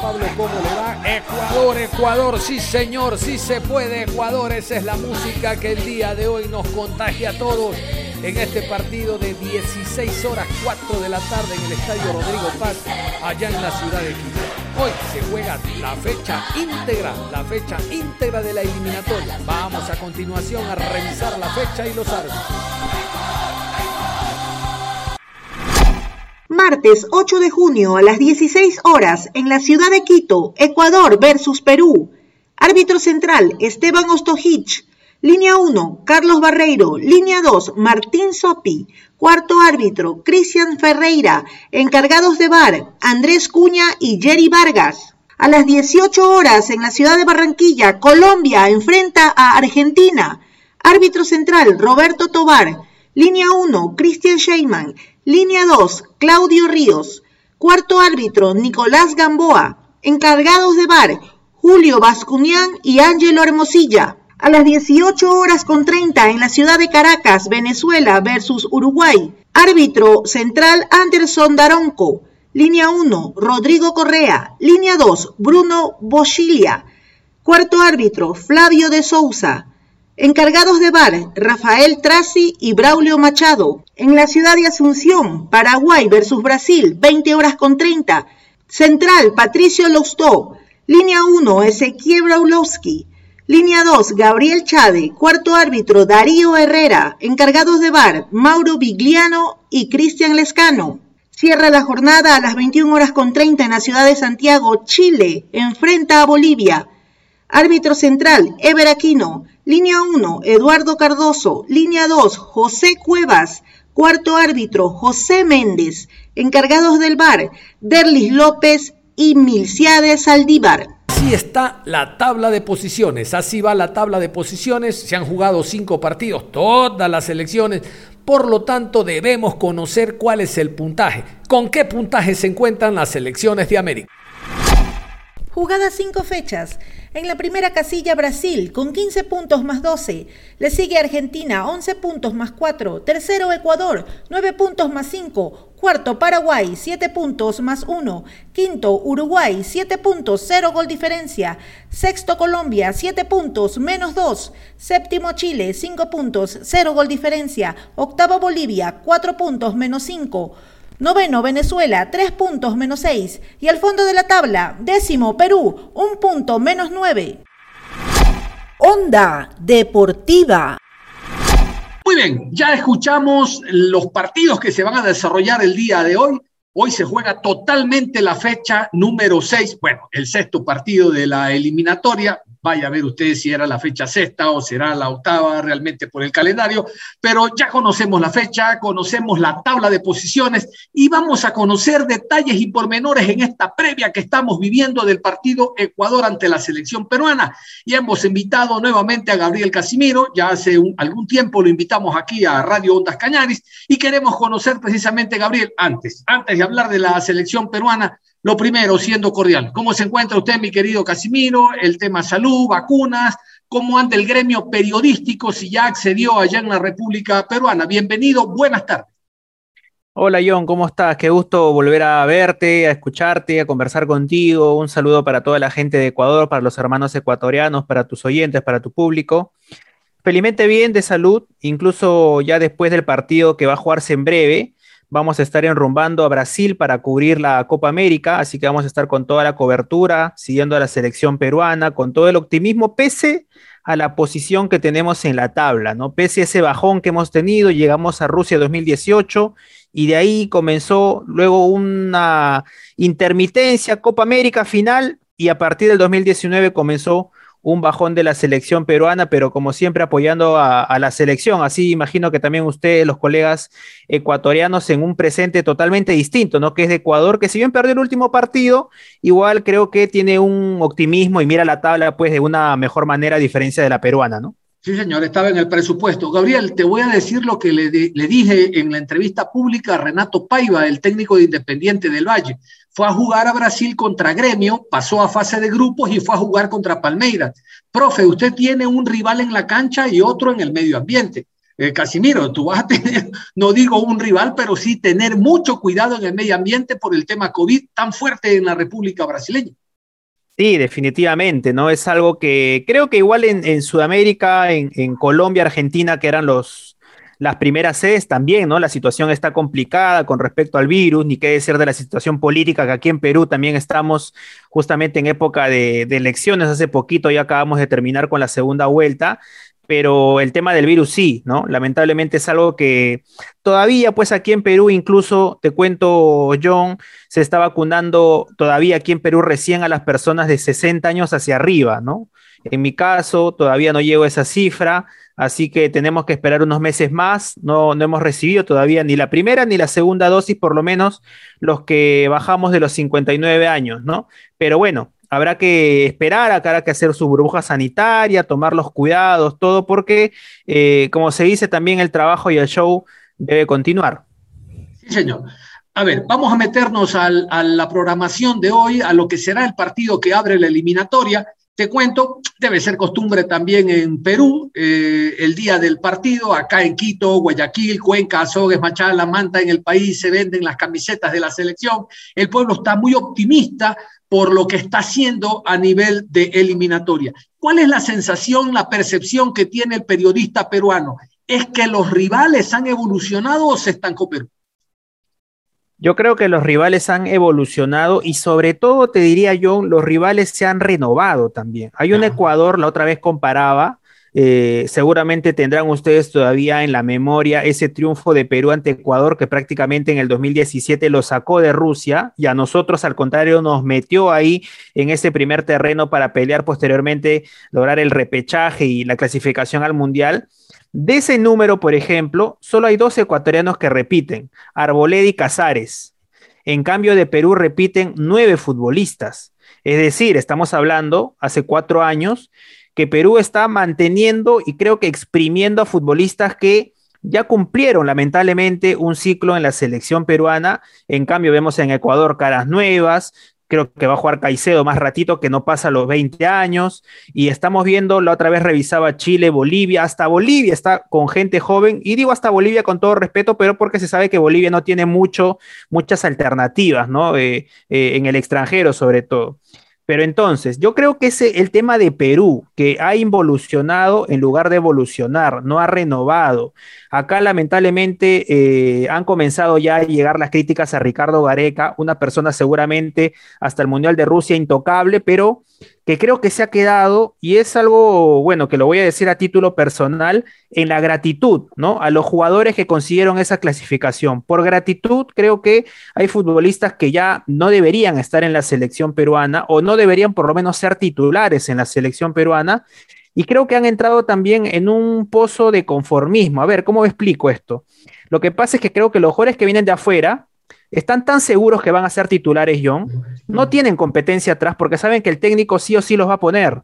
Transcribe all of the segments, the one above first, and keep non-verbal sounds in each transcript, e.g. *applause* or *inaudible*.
Pablo. ¿Cómo le va? Ecuador, Ecuador, sí señor, sí se puede, Ecuador. Esa es la música que el día de hoy nos contagia a todos en este partido de 16 horas 4 de la tarde en el Estadio Rodrigo Paz, allá en la ciudad de Quito. Hoy se juega la fecha íntegra, la fecha íntegra de la eliminatoria. Vamos a continuación a revisar la fecha y los árbitros. Martes 8 de junio a las 16 horas en la ciudad de Quito, Ecuador versus Perú. Árbitro central Esteban Ostojich. Línea 1, Carlos Barreiro. Línea 2, Martín Sopi. Cuarto árbitro, Cristian Ferreira. Encargados de bar, Andrés Cuña y Jerry Vargas. A las 18 horas en la ciudad de Barranquilla, Colombia enfrenta a Argentina. Árbitro central, Roberto Tobar. Línea 1, Cristian Sheyman. Línea 2, Claudio Ríos. Cuarto árbitro, Nicolás Gamboa. Encargados de bar, Julio Bascunián y Ángelo Hermosilla a las 18 horas con 30 en la ciudad de Caracas, Venezuela versus Uruguay. Árbitro central Anderson Daronco. Línea 1, Rodrigo Correa. Línea 2, Bruno Boschilia. Cuarto árbitro, Flavio de Souza. Encargados de bar, Rafael Traci y Braulio Machado. En la ciudad de Asunción, Paraguay versus Brasil, 20 horas con 30. Central, Patricio Lostó. Línea 1, Ezequiel Braulowski. Línea 2, Gabriel Chade. Cuarto árbitro, Darío Herrera. Encargados de bar, Mauro Vigliano y Cristian Lescano. Cierra la jornada a las 21 horas con 30 en la ciudad de Santiago, Chile. Enfrenta a Bolivia. Árbitro central, Ever Aquino. Línea 1, Eduardo Cardoso. Línea 2, José Cuevas. Cuarto árbitro, José Méndez. Encargados del bar, Derlis López y Milciades Saldívar. Así está la tabla de posiciones, así va la tabla de posiciones, se han jugado cinco partidos, todas las elecciones, por lo tanto debemos conocer cuál es el puntaje, con qué puntaje se encuentran las elecciones de América. Jugadas cinco fechas. En la primera casilla Brasil con 15 puntos más 12. Le sigue Argentina 11 puntos más 4. Tercero Ecuador 9 puntos más 5. Cuarto Paraguay 7 puntos más 1. Quinto Uruguay 7 puntos 0 gol diferencia. Sexto Colombia 7 puntos menos 2. Séptimo Chile 5 puntos 0 gol diferencia. Octavo Bolivia 4 puntos menos 5. Noveno, Venezuela, 3 puntos menos 6. Y al fondo de la tabla, décimo, Perú, 1 punto menos 9. Onda Deportiva. Muy bien, ya escuchamos los partidos que se van a desarrollar el día de hoy. Hoy se juega totalmente la fecha número 6, bueno, el sexto partido de la eliminatoria. Vaya a ver ustedes si era la fecha sexta o será la octava realmente por el calendario, pero ya conocemos la fecha, conocemos la tabla de posiciones y vamos a conocer detalles y pormenores en esta previa que estamos viviendo del partido Ecuador ante la selección peruana. Y hemos invitado nuevamente a Gabriel Casimiro, ya hace algún tiempo lo invitamos aquí a Radio Ondas Cañaris y queremos conocer precisamente, Gabriel, antes, antes de hablar de la selección peruana, lo primero, siendo cordial, ¿cómo se encuentra usted, mi querido Casimiro? El tema salud, vacunas, ¿cómo anda el gremio periodístico si ya accedió allá en la República Peruana? Bienvenido, buenas tardes. Hola John, ¿cómo estás? Qué gusto volver a verte, a escucharte, a conversar contigo. Un saludo para toda la gente de Ecuador, para los hermanos ecuatorianos, para tus oyentes, para tu público. Felizmente bien de salud, incluso ya después del partido que va a jugarse en breve, Vamos a estar enrumbando a Brasil para cubrir la Copa América, así que vamos a estar con toda la cobertura, siguiendo a la selección peruana, con todo el optimismo, pese a la posición que tenemos en la tabla, ¿no? Pese a ese bajón que hemos tenido, llegamos a Rusia 2018 y de ahí comenzó luego una intermitencia, Copa América final, y a partir del 2019 comenzó un bajón de la selección peruana, pero como siempre apoyando a, la selección. Así imagino que también ustedes, los colegas ecuatorianos, en un presente totalmente distinto, ¿no? Que es de Ecuador, que si bien perdió el último partido, igual creo que tiene un optimismo y mira la tabla pues de una mejor manera a diferencia de la peruana, ¿no? Sí, señor, estaba en el presupuesto. Gabriel, te voy a decir lo que le, dije en la entrevista pública a Renato Paiva, el técnico de Independiente del Valle. Fue a jugar a Brasil contra Gremio, pasó a fase de grupos y fue a jugar contra Palmeiras. Profe, usted tiene un rival en la cancha y otro en el medio ambiente. eh, Casimiro, tú vas a tener, *laughs* no digo un rival, pero sí tener mucho cuidado en el medio ambiente por el tema COVID tan fuerte en la República Brasileña. Sí, definitivamente, ¿no? Es algo que creo que igual en, Sudamérica, en, Colombia, Argentina, que eran los, las primeras sedes también, ¿no? La situación está complicada con respecto al virus, ni qué decir de la situación política, que aquí en Perú también estamos justamente en época de, de elecciones, hace poquito ya acabamos de terminar con la segunda vuelta, pero el tema del virus sí, ¿no? Lamentablemente es algo que todavía, pues aquí en Perú, incluso te cuento, John, se está vacunando todavía aquí en Perú recién a las personas de 60 años hacia arriba, ¿no? En mi caso, todavía no llego a esa cifra, así que tenemos que esperar unos meses más. No, no hemos recibido todavía ni la primera ni la segunda dosis, por lo menos los que bajamos de los 59 años, ¿no? Pero bueno, habrá que esperar, acá habrá que hacer su burbuja sanitaria, tomar los cuidados, todo, porque, eh, como se dice, también el trabajo y el show debe continuar. Sí, señor. A ver, vamos a meternos a la programación de hoy, a lo que será el partido que abre la eliminatoria. Te cuento, debe ser costumbre también en Perú, eh, el día del partido, acá en Quito, Guayaquil, Cuenca, Azogues, Machala, Manta, en el país se venden las camisetas de la selección. El pueblo está muy optimista por lo que está haciendo a nivel de eliminatoria. ¿Cuál es la sensación, la percepción que tiene el periodista peruano? ¿Es que los rivales han evolucionado o se están Perú? Yo creo que los rivales han evolucionado y sobre todo te diría yo, los rivales se han renovado también. Hay un Ecuador, la otra vez comparaba, eh, seguramente tendrán ustedes todavía en la memoria ese triunfo de Perú ante Ecuador que prácticamente en el 2017 lo sacó de Rusia y a nosotros al contrario nos metió ahí en ese primer terreno para pelear posteriormente, lograr el repechaje y la clasificación al Mundial. De ese número, por ejemplo, solo hay dos ecuatorianos que repiten, Arboleda y Casares. En cambio, de Perú repiten nueve futbolistas. Es decir, estamos hablando hace cuatro años que Perú está manteniendo y creo que exprimiendo a futbolistas que ya cumplieron lamentablemente un ciclo en la selección peruana. En cambio, vemos en Ecuador caras nuevas. Creo que va a jugar Caicedo más ratito que no pasa los 20 años. Y estamos viendo, la otra vez revisaba Chile, Bolivia, hasta Bolivia está con gente joven. Y digo hasta Bolivia con todo respeto, pero porque se sabe que Bolivia no tiene mucho, muchas alternativas, ¿no? Eh, eh, en el extranjero sobre todo. Pero entonces, yo creo que ese el tema de Perú, que ha involucionado en lugar de evolucionar, no ha renovado. Acá lamentablemente eh, han comenzado ya a llegar las críticas a Ricardo Gareca, una persona seguramente hasta el Mundial de Rusia intocable, pero que creo que se ha quedado, y es algo, bueno, que lo voy a decir a título personal, en la gratitud, ¿no? A los jugadores que consiguieron esa clasificación. Por gratitud, creo que hay futbolistas que ya no deberían estar en la selección peruana o no deberían por lo menos ser titulares en la selección peruana. Y creo que han entrado también en un pozo de conformismo. A ver, ¿cómo explico esto? Lo que pasa es que creo que los jugadores que vienen de afuera, están tan seguros que van a ser titulares, John, no tienen competencia atrás porque saben que el técnico sí o sí los va a poner.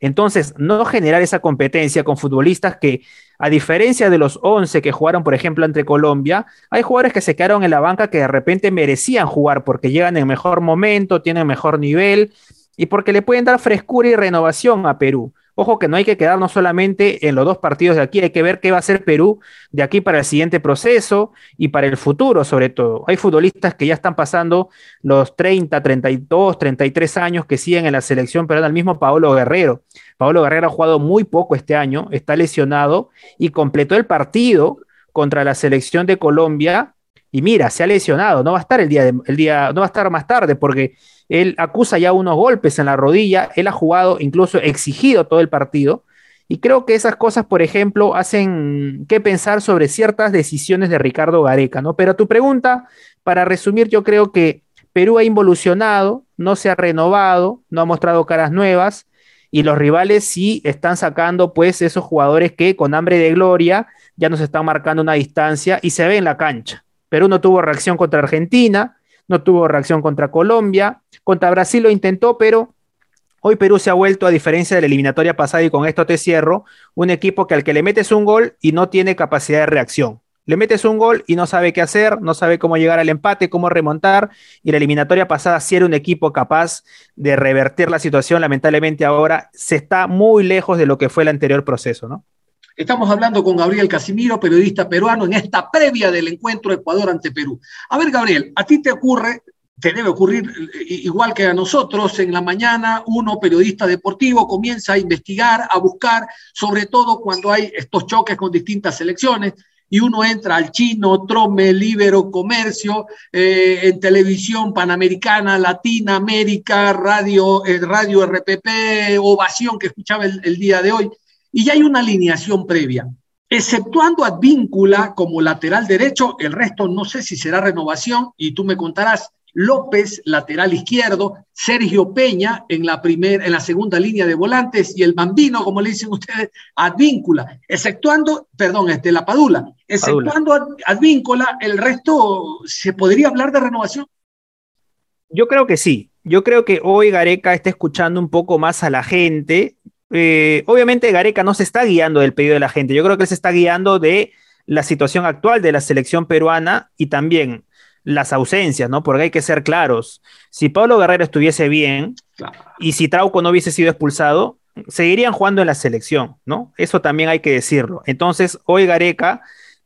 Entonces, no generar esa competencia con futbolistas que, a diferencia de los 11 que jugaron, por ejemplo, entre Colombia, hay jugadores que se quedaron en la banca que de repente merecían jugar porque llegan en mejor momento, tienen mejor nivel y porque le pueden dar frescura y renovación a Perú. Ojo que no hay que quedarnos solamente en los dos partidos de aquí, hay que ver qué va a hacer Perú de aquí para el siguiente proceso y para el futuro sobre todo. Hay futbolistas que ya están pasando los 30, 32, 33 años que siguen en la selección pero el mismo Paolo Guerrero. Paolo Guerrero ha jugado muy poco este año, está lesionado y completó el partido contra la selección de Colombia y mira, se ha lesionado, no va a estar el día, el día no va a estar más tarde porque él acusa ya unos golpes en la rodilla, él ha jugado, incluso exigido todo el partido. Y creo que esas cosas, por ejemplo, hacen que pensar sobre ciertas decisiones de Ricardo Gareca, ¿no? Pero tu pregunta, para resumir, yo creo que Perú ha involucionado, no se ha renovado, no ha mostrado caras nuevas y los rivales sí están sacando pues esos jugadores que con hambre de gloria ya nos están marcando una distancia y se ve en la cancha. Perú no tuvo reacción contra Argentina, no tuvo reacción contra Colombia, contra Brasil lo intentó, pero hoy Perú se ha vuelto, a diferencia de la eliminatoria pasada, y con esto te cierro, un equipo que al que le metes un gol y no tiene capacidad de reacción. Le metes un gol y no sabe qué hacer, no sabe cómo llegar al empate, cómo remontar. Y la eliminatoria pasada sí era un equipo capaz de revertir la situación. Lamentablemente ahora se está muy lejos de lo que fue el anterior proceso, ¿no? Estamos hablando con Gabriel Casimiro, periodista peruano, en esta previa del encuentro Ecuador ante Perú. A ver, Gabriel, ¿a ti te ocurre, te debe ocurrir eh, igual que a nosotros, en la mañana uno, periodista deportivo, comienza a investigar, a buscar, sobre todo cuando hay estos choques con distintas selecciones, y uno entra al chino, trome, libero, comercio, eh, en televisión panamericana, latina, América, radio, eh, radio RPP, ovación que escuchaba el día de hoy y ya hay una alineación previa. Exceptuando Advíncula como lateral derecho, el resto no sé si será renovación y tú me contarás. López, lateral izquierdo, Sergio Peña en la, primer, en la segunda línea de volantes y el Bambino, como le dicen ustedes, Advíncula, exceptuando, perdón, este, la Padula, exceptuando Advíncula, el resto, ¿se podría hablar de renovación? Yo creo que sí. Yo creo que hoy Gareca está escuchando un poco más a la gente. Eh, obviamente Gareca no se está guiando del pedido de la gente, yo creo que él se está guiando de la situación actual de la selección peruana y también las ausencias, ¿no? Porque hay que ser claros. Si Pablo Guerrero estuviese bien y si Trauco no hubiese sido expulsado, seguirían jugando en la selección, ¿no? Eso también hay que decirlo. Entonces, hoy Gareca,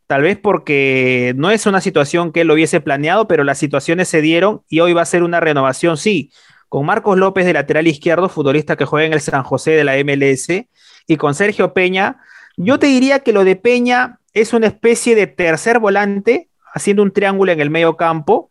tal vez porque no es una situación que él lo hubiese planeado, pero las situaciones se dieron y hoy va a ser una renovación, sí con Marcos López de lateral izquierdo, futbolista que juega en el San José de la MLS, y con Sergio Peña. Yo te diría que lo de Peña es una especie de tercer volante, haciendo un triángulo en el medio campo,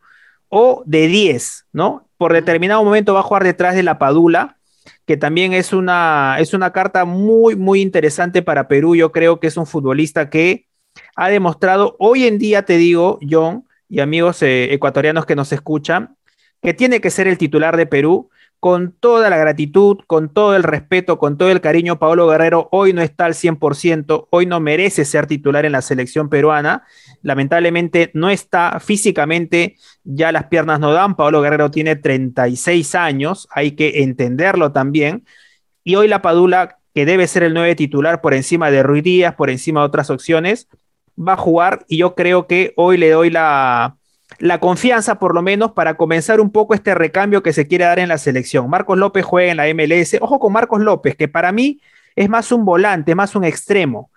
o de 10, ¿no? Por determinado momento va a jugar detrás de la Padula, que también es una, es una carta muy, muy interesante para Perú. Yo creo que es un futbolista que ha demostrado, hoy en día te digo, John, y amigos eh, ecuatorianos que nos escuchan, que tiene que ser el titular de Perú. Con toda la gratitud, con todo el respeto, con todo el cariño, Pablo Guerrero hoy no está al 100%, hoy no merece ser titular en la selección peruana. Lamentablemente no está físicamente, ya las piernas no dan. Pablo Guerrero tiene 36 años, hay que entenderlo también. Y hoy la Padula, que debe ser el 9 titular por encima de Ruiz Díaz, por encima de otras opciones, va a jugar y yo creo que hoy le doy la, la confianza, por lo menos, para comenzar un poco este recambio que se quiere dar en la selección. Marcos López juega en la MLS. Ojo con Marcos López, que para mí es más un volante, más un extremo.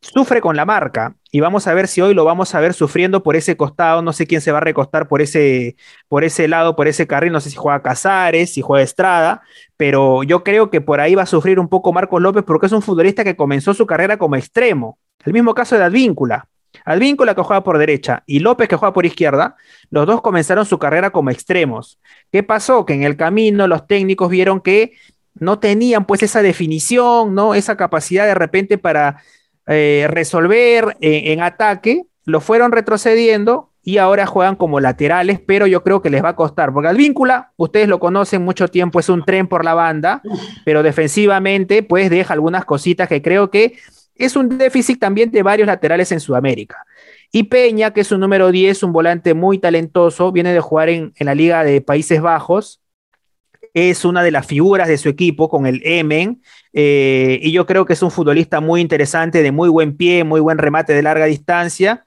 Sufre con la marca y vamos a ver si hoy lo vamos a ver sufriendo por ese costado. No sé quién se va a recostar por ese, por ese lado, por ese carril. No sé si juega Casares, si juega Estrada, pero yo creo que por ahí va a sufrir un poco Marcos López porque es un futbolista que comenzó su carrera como extremo. El mismo caso de Advíncula. Advíncula que juega por derecha y López que juega por izquierda, los dos comenzaron su carrera como extremos. ¿Qué pasó? Que en el camino los técnicos vieron que no tenían pues esa definición, ¿no? Esa capacidad de repente para eh, resolver en, ataque, lo fueron retrocediendo y ahora juegan como laterales, pero yo creo que les va a costar, porque Advíncula, ustedes lo conocen mucho tiempo, es un tren por la banda, pero defensivamente pues deja algunas cositas que creo que es un déficit también de varios laterales en Sudamérica. Y Peña, que es un número 10, un volante muy talentoso, viene de jugar en, la Liga de Países Bajos, es una de las figuras de su equipo con el Emen, eh, y yo creo que es un futbolista muy interesante, de muy buen pie, muy buen remate de larga distancia.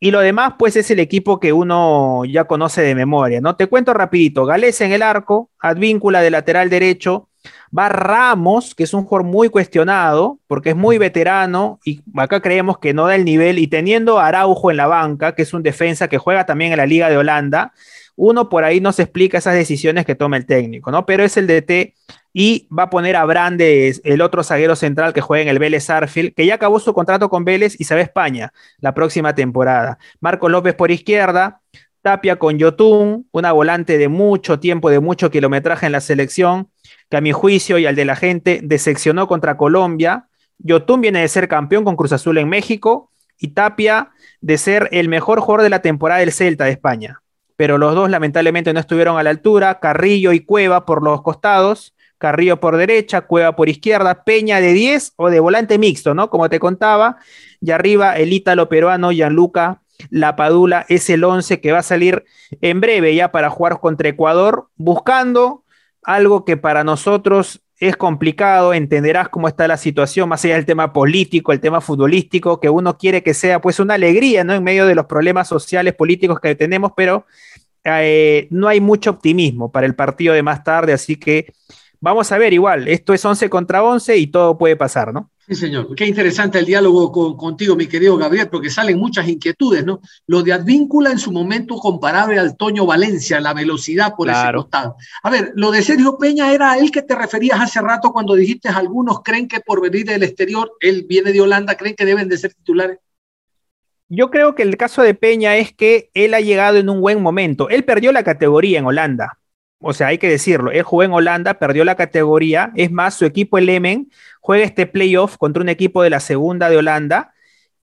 Y lo demás, pues es el equipo que uno ya conoce de memoria, ¿no? Te cuento rapidito, Gales en el arco, Advíncula de lateral derecho, Va Ramos, que es un jugador muy cuestionado, porque es muy veterano y acá creemos que no da el nivel. Y teniendo Araujo en la banca, que es un defensa que juega también en la Liga de Holanda, uno por ahí no se explica esas decisiones que toma el técnico, ¿no? Pero es el DT y va a poner a Brandes, el otro zaguero central que juega en el Vélez Arfield, que ya acabó su contrato con Vélez y se va a España la próxima temporada. Marco López por izquierda, Tapia con Yotun, una volante de mucho tiempo, de mucho kilometraje en la selección, que a mi juicio y al de la gente decepcionó contra Colombia. Yotun viene de ser campeón con Cruz Azul en México y Tapia de ser el mejor jugador de la temporada del Celta de España. Pero los dos lamentablemente no estuvieron a la altura. Carrillo y Cueva por los costados. Carrillo por derecha, Cueva por izquierda, Peña de 10 o de volante mixto, ¿no? Como te contaba. Y arriba el ítalo peruano Gianluca La Padula es el 11 que va a salir en breve ya para jugar contra Ecuador, buscando algo que para nosotros es complicado, entenderás cómo está la situación, más allá del tema político, el tema futbolístico, que uno quiere que sea pues una alegría, ¿no? En medio de los problemas sociales, políticos que tenemos, pero eh, no hay mucho optimismo para el partido de más tarde, así que vamos a ver igual, esto es 11 contra 11 y todo puede pasar, ¿no? Sí, señor. Qué interesante el diálogo contigo, mi querido Gabriel, porque salen muchas inquietudes, ¿no? Lo de Advíncula en su momento comparable al Toño Valencia, la velocidad por ese costado. A ver, lo de Sergio Peña era el que te referías hace rato cuando dijiste algunos creen que por venir del exterior, él viene de Holanda, creen que deben de ser titulares. Yo creo que el caso de Peña es que él ha llegado en un buen momento. Él perdió la categoría en Holanda o sea, hay que decirlo, él jugó en Holanda, perdió la categoría, es más, su equipo, el Emen, juega este playoff contra un equipo de la segunda de Holanda,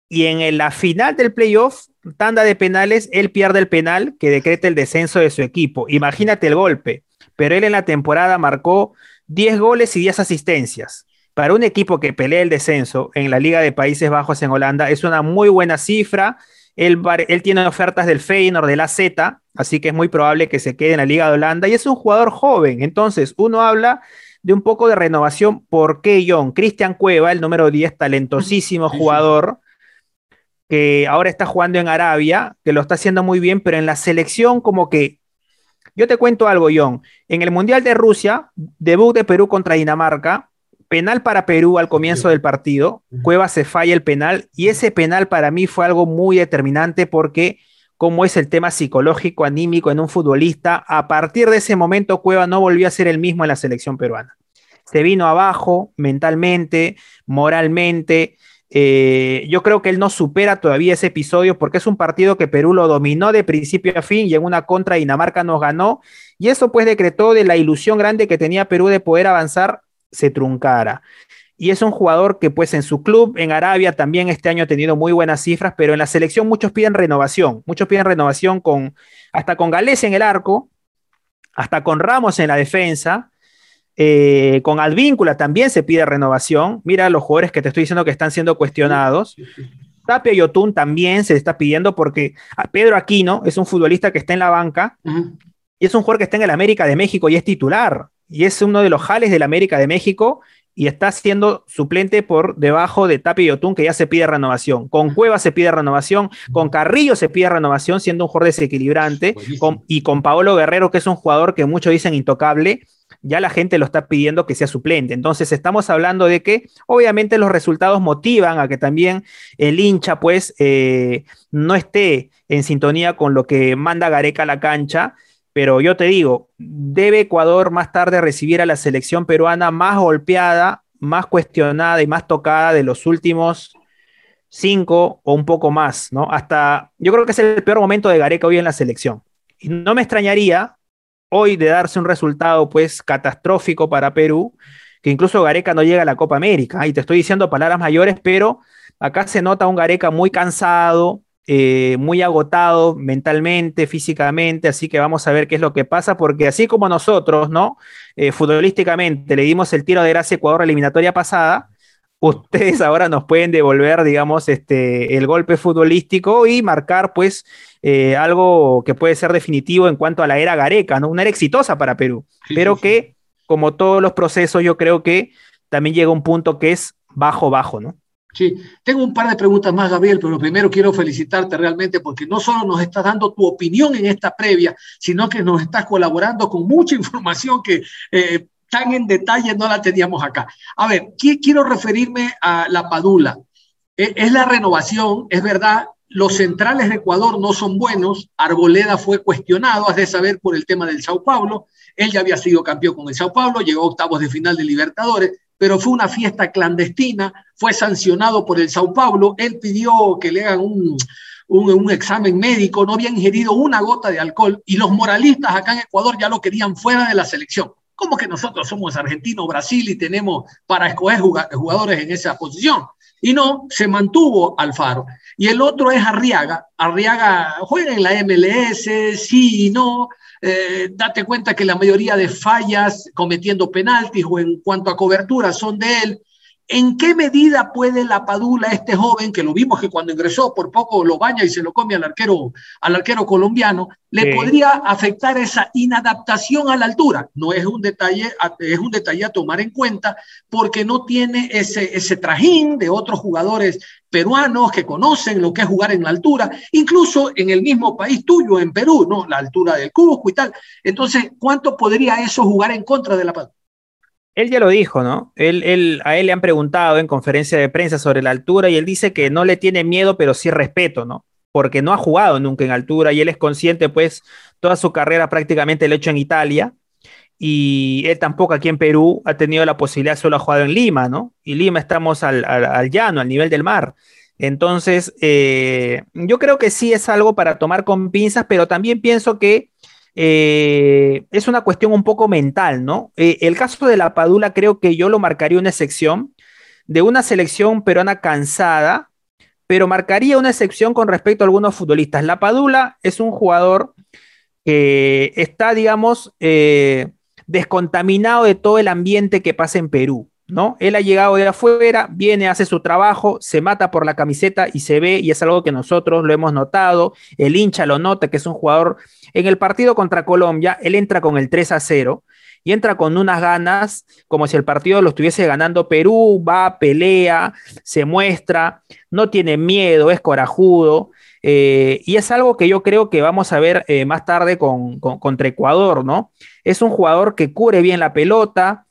y en la final del playoff, tanda de penales, él pierde el penal que decreta el descenso de su equipo. Imagínate el golpe, pero él en la temporada marcó 10 goles y 10 asistencias. Para un equipo que pelea el descenso en la Liga de Países Bajos en Holanda, es una muy buena cifra él, tiene ofertas del Feyenoord, del AZ, así que es muy probable que se quede en la Liga de Holanda y es un jugador joven. Entonces, uno habla de un poco de renovación. ¿Por qué John? Cristian Cueva, el número 10, talentosísimo *laughs* jugador, que ahora está jugando en Arabia, que lo está haciendo muy bien, pero en la selección como que... Yo te cuento algo, John. En el Mundial de Rusia, debut de Perú contra Dinamarca, penal para Perú al comienzo del partido, Cueva se falla el penal y ese penal para mí fue algo muy determinante porque como es el tema psicológico, anímico en un futbolista, a partir de ese momento Cueva no volvió a ser el mismo en la selección peruana. Se vino abajo mentalmente, moralmente. Eh, yo creo que él no supera todavía ese episodio porque es un partido que Perú lo dominó de principio a fin y en una contra Dinamarca nos ganó. Y eso pues decretó de la ilusión grande que tenía Perú de poder avanzar se truncara. Y es un jugador que pues en su club en Arabia también este año ha tenido muy buenas cifras, pero en la selección muchos piden renovación, muchos piden renovación con hasta con Gales en el arco, hasta con Ramos en la defensa, eh, con Advíncula también se pide renovación. Mira los jugadores que te estoy diciendo que están siendo cuestionados. Tapia y Otún también se está pidiendo porque Pedro Aquino es un futbolista que está en la banca y es un jugador que está en el América de México y es titular y es uno de los jales del América de México y está siendo suplente por debajo de Tapi y Otún, que ya se pide renovación. Con Cueva se pide renovación, con Carrillo se pide renovación, siendo un jugador desequilibrante, y con Paolo Guerrero, que es un jugador que muchos dicen intocable, ya la gente lo está pidiendo que sea suplente. Entonces estamos hablando de que obviamente los resultados motivan a que también el hincha pues eh, no esté en sintonía con lo que manda Gareca a la cancha pero yo te digo, debe Ecuador más tarde recibir a la selección peruana más golpeada, más cuestionada y más tocada de los últimos cinco o un poco más, ¿no? Hasta, yo creo que es el peor momento de Gareca hoy en la selección. Y no me extrañaría hoy de darse un resultado pues catastrófico para Perú, que incluso Gareca no llega a la Copa América. Y te estoy diciendo palabras mayores, pero acá se nota un Gareca muy cansado, eh, muy agotado mentalmente, físicamente, así que vamos a ver qué es lo que pasa, porque así como nosotros, ¿no? Eh, futbolísticamente le dimos el tiro de gracia a Ecuador eliminatoria pasada, *laughs* ustedes ahora nos pueden devolver, digamos, este, el golpe futbolístico y marcar, pues, eh, algo que puede ser definitivo en cuanto a la era Gareca, ¿no? Una era exitosa para Perú, pero que, como todos los procesos, yo creo que también llega un punto que es bajo, bajo, ¿no? Sí, tengo un par de preguntas más, Gabriel, pero primero quiero felicitarte realmente porque no solo nos estás dando tu opinión en esta previa, sino que nos estás colaborando con mucha *laughs* información que eh, tan en detalle no la teníamos acá. A ver, quiero referirme a la Padula. E, es la renovación, es verdad, los centrales de Ecuador no son buenos. Arboleda fue cuestionado, has de saber, por el tema del Sao Paulo. Él ya había sido campeón con el Sao Paulo, llegó a octavos de final de Libertadores pero fue una fiesta clandestina, fue sancionado por el Sao Paulo, él pidió que le hagan un, un, examen médico, no había ingerido una gota de alcohol y los moralistas acá en Ecuador ya lo querían fuera de la selección. ¿Cómo que nosotros somos argentino, Brasil y tenemos para escoger jugadores en esa posición? Y no, se mantuvo Alfaro. Y el otro es Arriaga. Arriaga juega en la MLS, sí y no. Eh, date cuenta que la mayoría de fallas cometiendo penaltis o en cuanto a cobertura son de él. ¿En qué medida puede la Padula, este joven, que lo vimos que cuando ingresó por poco lo baña y se lo come al arquero, al arquero colombiano, le podría afectar esa inadaptación a la altura? No es un detalle, es un detalle a tomar en cuenta porque no tiene ese, ese trajín de otros jugadores peruanos que conocen lo que es jugar en la altura, incluso en el mismo país tuyo, en Perú, ¿no? La altura del Cusco y tal. Entonces, ¿cuánto podría eso jugar en contra de la Padula? Él ya lo dijo, ¿no? Él, a él le han preguntado en conferencia de prensa sobre la altura y él dice que no le tiene miedo, pero sí respeto, ¿no? Porque no ha jugado nunca en altura y él es consciente, pues, toda su carrera prácticamente lo ha hecho en Italia y él tampoco aquí en Perú ha tenido la posibilidad, solo ha jugado en Lima, ¿no? Y Lima estamos al, llano, al nivel del mar. Entonces, eh, yo creo que sí es algo para tomar con pinzas, pero también pienso que eh, es una cuestión un poco mental, ¿no? Eh, el caso de la Padula creo que yo lo marcaría una excepción de una selección peruana cansada, pero marcaría una excepción con respecto a algunos futbolistas. La Padula es un jugador que está, digamos, eh, descontaminado de todo el ambiente que pasa en Perú. ¿No? Él ha llegado de afuera, viene, hace su trabajo, se mata por la camiseta y se ve, y es algo que nosotros lo hemos notado, el hincha lo nota, que es un jugador, en el partido contra Colombia, él entra con el 3 a 0 y entra con unas ganas, como si el partido lo estuviese ganando Perú, va, pelea, se muestra, no tiene miedo, es corajudo, eh, y es algo que yo creo que vamos a ver eh, más tarde con, contra Ecuador, ¿no? Es un jugador que cubre bien la pelota,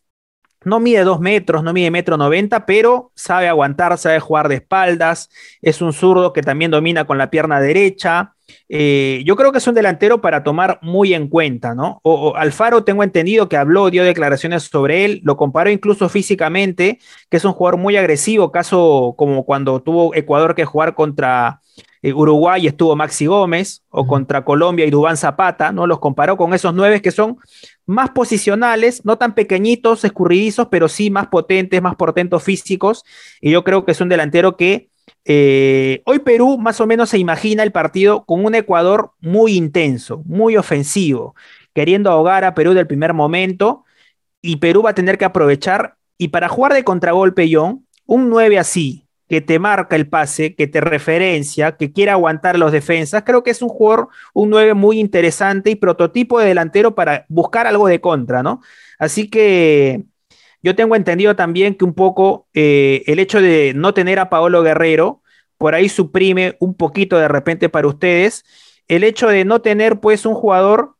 no mide dos metros, no mide metro noventa, pero sabe aguantar, sabe jugar de espaldas. Es un zurdo que también domina con la pierna derecha. Eh, yo creo que es un delantero para tomar muy en cuenta, ¿no? O, Alfaro tengo entendido que habló, dio declaraciones sobre él, lo comparó incluso físicamente, que es un jugador muy agresivo, caso como cuando tuvo Ecuador que jugar contra eh, Uruguay estuvo Maxi Gómez, o contra Colombia y Dubán Zapata, ¿no? Los comparó con esos nueve que son más posicionales, no tan pequeñitos, escurridizos, pero sí más potentes, más portentos físicos. Y yo creo que es un delantero que eh, hoy Perú más o menos se imagina el partido con un Ecuador muy intenso, muy ofensivo, queriendo ahogar a Perú del primer momento. Y Perú va a tener que aprovechar. Y para jugar de contragolpe, John, un 9 así, que te marca el pase, que te referencia, que quiere aguantar los defensas. Creo que es un jugador, un 9 muy interesante y prototipo de delantero para buscar algo de contra, ¿no? Así que yo tengo entendido también que un poco eh, el hecho de no tener a Paolo Guerrero, por ahí suprime un poquito de repente para ustedes el hecho de no tener pues un jugador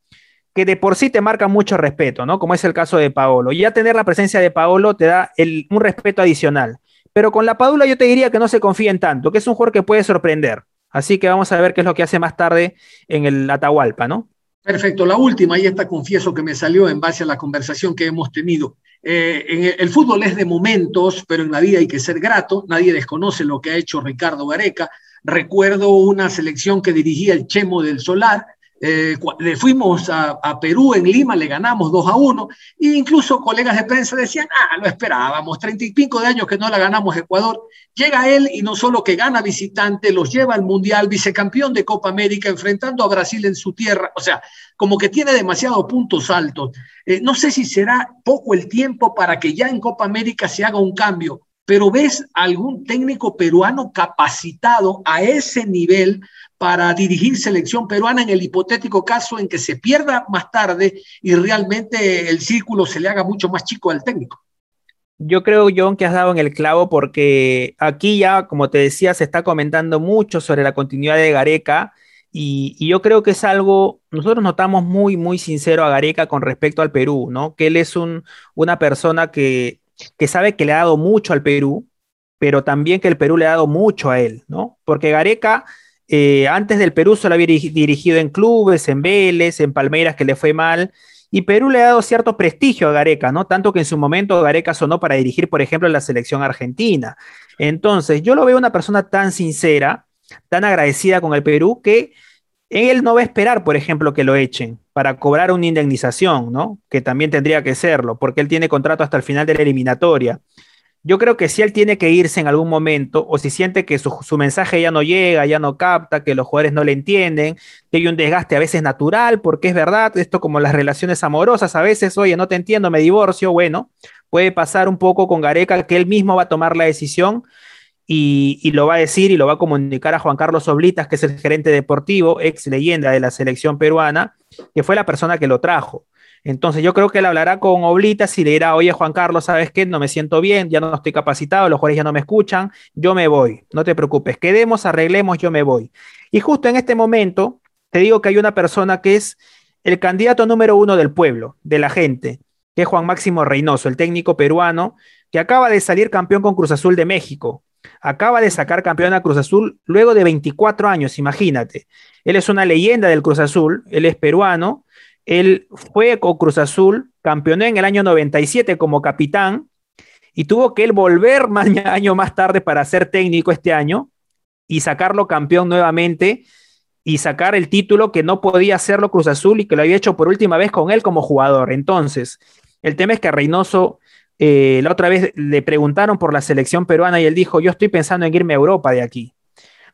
que de por sí te marca mucho respeto, ¿no? Como es el caso de Paolo. Y ya tener la presencia de Paolo te da un respeto adicional. Pero con la Padula yo te diría que no se confíen tanto, que es un jugador que puede sorprender. Así que vamos a ver qué es lo que hace más tarde en el Atahualpa, ¿no? Perfecto, la última, y esta confieso que me salió en base a la conversación que hemos tenido. Eh, en el, fútbol es de momentos, pero en la vida hay que ser grato. Nadie desconoce lo que ha hecho Ricardo Gareca. Recuerdo una selección que dirigía el Chemo del Solar, eh, le fuimos a, Perú en Lima, le ganamos 2 a 1, e incluso colegas de prensa decían, ah, lo esperábamos, 35 de años que no la ganamos Ecuador. Llega él y no solo que gana visitante, los lleva al Mundial, vicecampeón de Copa América, enfrentando a Brasil en su tierra, o sea, como que tiene demasiados puntos altos. Eh, no sé si será poco el tiempo para que ya en Copa América se haga un cambio, pero ¿ves algún técnico peruano capacitado a ese nivel para dirigir selección peruana en el hipotético caso en que se pierda más tarde y realmente el círculo se le haga mucho más chico al técnico. Yo creo, John, que has dado en el clavo porque aquí ya, como te decía, se está comentando mucho sobre la continuidad de Gareca y, yo creo que es algo, nosotros notamos muy, muy sincero a Gareca con respecto al Perú, ¿no? Que él es un, una persona que, que sabe que le ha dado mucho al Perú, pero también que el Perú le ha dado mucho a él, ¿no? Porque Gareca eh, antes del Perú solo había dirigido en clubes, en Vélez, en Palmeiras, que le fue mal. Y Perú le ha dado cierto prestigio a Gareca, ¿no? Tanto que en su momento Gareca sonó para dirigir, por ejemplo, la selección argentina. Entonces, yo lo veo una persona tan sincera, tan agradecida con el Perú, que él no va a esperar, por ejemplo, que lo echen para cobrar una indemnización, ¿no? Que también tendría que serlo, porque él tiene contrato hasta el final de la eliminatoria. Yo creo que si él tiene que irse en algún momento, o si siente que su, mensaje ya no llega, ya no capta, que los jugadores no le entienden, que hay un desgaste a veces natural, porque es verdad, esto como las relaciones amorosas, a veces, oye, no te entiendo, me divorcio, bueno, puede pasar un poco con Gareca, que él mismo va a tomar la decisión y, y, lo va a decir y lo va a comunicar a Juan Carlos Oblitas, que es el gerente deportivo, ex leyenda de la selección peruana, que fue la persona que lo trajo. Entonces yo creo que él hablará con Oblitas y le dirá, oye Juan Carlos, ¿sabes qué? No me siento bien, ya no estoy capacitado, los jugadores ya no me escuchan, yo me voy, no te preocupes, quedemos, arreglemos, yo me voy. Y justo en este momento, te digo que hay una persona que es el candidato número uno del pueblo, de la gente, que es Juan Máximo Reynoso, el técnico peruano, que acaba de salir campeón con Cruz Azul de México. Acaba de sacar campeón a Cruz Azul luego de 24 años, imagínate. Él es una leyenda del Cruz Azul, él es peruano, él fue con Cruz Azul, campeonó en el año 97 como capitán y tuvo que él volver *laughs* año más tarde para ser técnico este año y sacarlo campeón nuevamente y sacar el título que no podía hacerlo Cruz Azul y que lo había hecho por última vez con él como jugador. Entonces, el tema es que Reynoso eh, la otra vez le preguntaron por la selección peruana y él dijo, yo estoy pensando en irme a Europa de aquí.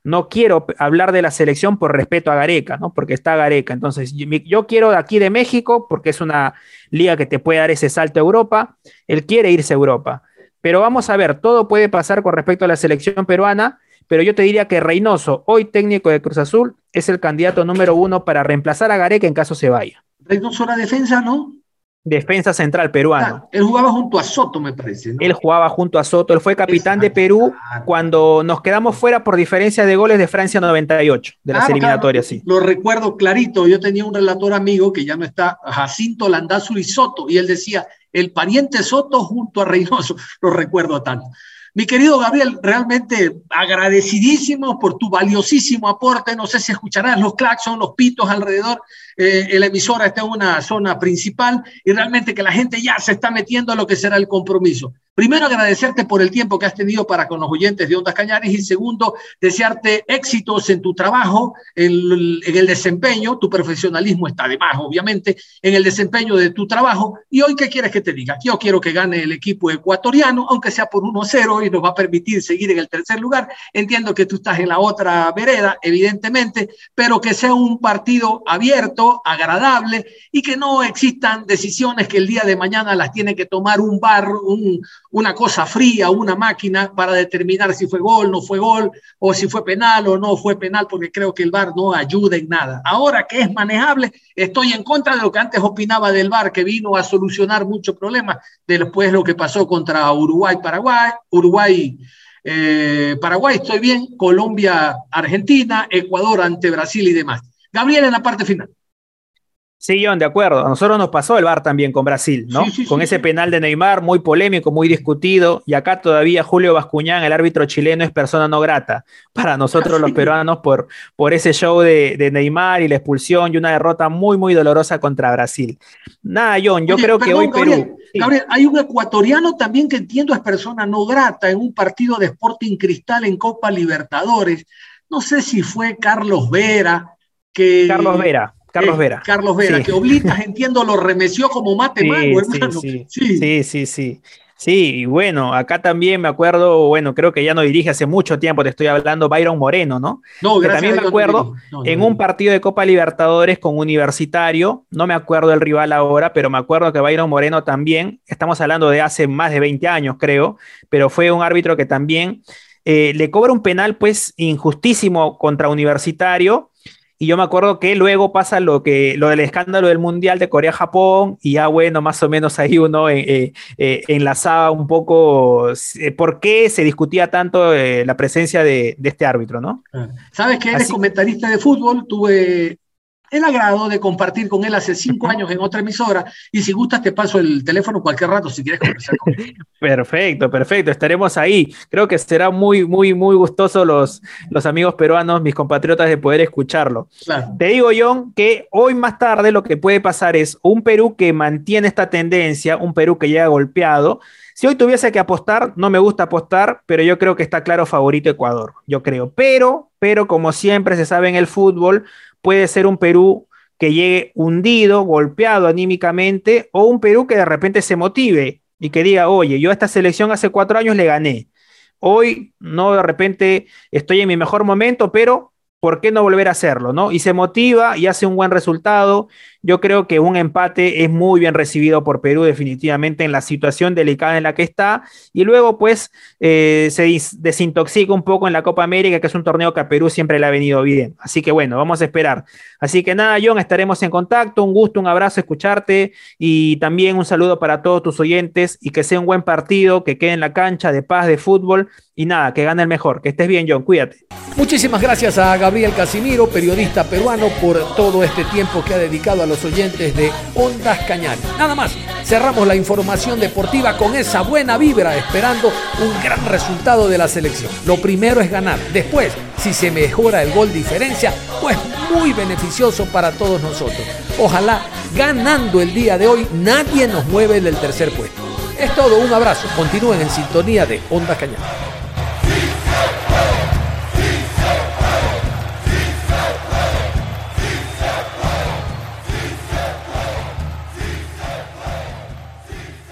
No quiero hablar de la selección por respeto a Gareca, ¿no? Porque está Gareca. Entonces, yo quiero de aquí de México porque es una liga que te puede dar ese salto a Europa. Él quiere irse a Europa. Pero vamos a ver, todo puede pasar con respecto a la selección peruana, pero yo te diría que Reynoso, hoy técnico de Cruz Azul, es el candidato número uno para reemplazar a Gareca en caso se vaya. Reynoso la defensa, ¿no? Defensa central peruano. él jugaba junto a Soto, me parece. Él jugaba junto a Soto, él fue capitán de Perú cuando nos quedamos fuera por diferencia de goles de Francia 98, de las eliminatorias, sí. Lo recuerdo clarito, yo tenía un relator amigo que ya no está, Jacinto Landazuri Soto, y él decía, el pariente Soto junto a Reynoso, *laughs* lo recuerdo tanto. Mi querido Gabriel, realmente agradecidísimo por tu valiosísimo aporte. No sé si escucharás los claxons, los pitos alrededor. Eh, la emisora está en una zona principal y realmente que la gente ya se está metiendo a lo que será el compromiso. Primero, agradecerte por el tiempo que has tenido para con los oyentes de Ondas Cañares y segundo, desearte éxitos en tu trabajo, en, el desempeño, tu profesionalismo está de más, obviamente, en el desempeño de tu trabajo. Y hoy, ¿qué quieres que te diga? Yo quiero que gane el equipo ecuatoriano, aunque sea por 1-0 y nos va a permitir seguir en el tercer lugar. Entiendo que tú estás en la otra vereda, evidentemente, pero que sea un partido abierto, agradable y que no existan decisiones que el día de mañana las tiene que tomar un bar, un, una cosa fría, una máquina para determinar si fue gol, no fue gol, o si fue penal o no fue penal, porque creo que el VAR no ayuda en nada. Ahora que es manejable, estoy en contra de lo que antes opinaba del VAR, que vino a solucionar muchos problemas, después lo que pasó contra Uruguay, Paraguay, Uruguay. Eh, Paraguay, estoy bien, Colombia, Argentina, Ecuador ante Brasil y demás. Gabriel en la parte final. Sí, John, de acuerdo. A nosotros nos pasó el VAR también con Brasil, ¿no? con ese penal de Neymar muy polémico, muy discutido, y acá todavía Julio Bascuñán, el árbitro chileno, es persona no grata para nosotros los peruanos por, por ese show de, Neymar y la expulsión y una derrota muy, muy dolorosa contra Brasil. Nada, John, yo creo que hoy Perú... Gabriel, hay un ecuatoriano también que entiendo es persona no grata en un partido de Sporting Cristal en Copa Libertadores. No sé si fue Carlos Vera, que... Carlos Vera Carlos Vera. Carlos Vera, que Oblitas, entiendo, lo remeció como mate sí, hermano. Sí sí. sí, sí, sí. y bueno, acá también me acuerdo, bueno, creo que ya no dirige hace mucho tiempo, te estoy hablando, Byron Moreno, ¿no? No, que también me acuerdo en un partido de Copa Libertadores con Universitario, no me acuerdo el rival ahora, pero me acuerdo que Byron Moreno también, estamos hablando de hace más de 20 años, creo, pero fue un árbitro que también eh, le cobra un penal, pues, injustísimo contra Universitario y yo me acuerdo que luego pasa lo, que, lo del escándalo del Mundial de Corea-Japón y ya bueno, más o menos ahí uno eh, eh, eh, enlazaba un poco por qué se discutía tanto la presencia de, de, este árbitro, ¿no? Sabes que eres comentarista de fútbol, tuve el agrado de compartir con él hace cinco años en otra emisora y si gustas te paso el teléfono cualquier rato si quieres conversar conmigo. *laughs* Perfecto, perfecto, estaremos ahí. Creo que será muy, muy, muy gustoso los, los amigos peruanos, mis compatriotas, de poder escucharlo. Te digo, John, que hoy más tarde lo que puede pasar es un Perú que mantiene esta tendencia, un Perú que llega golpeado. Si hoy tuviese que apostar, no me gusta apostar, pero yo creo que está claro favorito Ecuador, yo creo. Pero, pero como siempre se sabe en el fútbol, puede ser un Perú que llegue hundido, golpeado anímicamente, o un Perú que de repente se motive y que diga, oye, yo a esta selección hace cuatro años le gané. Hoy no de repente estoy en mi mejor momento, pero ¿por qué no volver a hacerlo? ¿no? Y se motiva y hace un buen resultado. Yo creo que un empate es muy bien recibido por Perú definitivamente en la situación delicada en la que está. Y luego pues eh, se desintoxica un poco en la Copa América, que es un torneo que a Perú siempre le ha venido bien. Así que bueno, vamos a esperar. Así que nada, John, estaremos en contacto. Un gusto, un abrazo, escucharte y también un saludo para todos tus oyentes y que sea un buen partido, que quede en la cancha de paz, de fútbol y nada, que gane el mejor. Que estés bien, John, cuídate. Muchísimas gracias a Gabriel Casimiro, periodista peruano, por todo este tiempo que ha dedicado a los oyentes de Ondas Cañar. Nada más, cerramos la información deportiva con esa buena vibra, esperando un gran resultado de la selección. Lo primero es ganar. Después, si se mejora el gol diferencia, pues muy beneficioso para todos nosotros. Ojalá ganando el día de hoy nadie nos mueve del tercer puesto. Es todo, un abrazo. Continúen en sintonía de Ondas Cañar.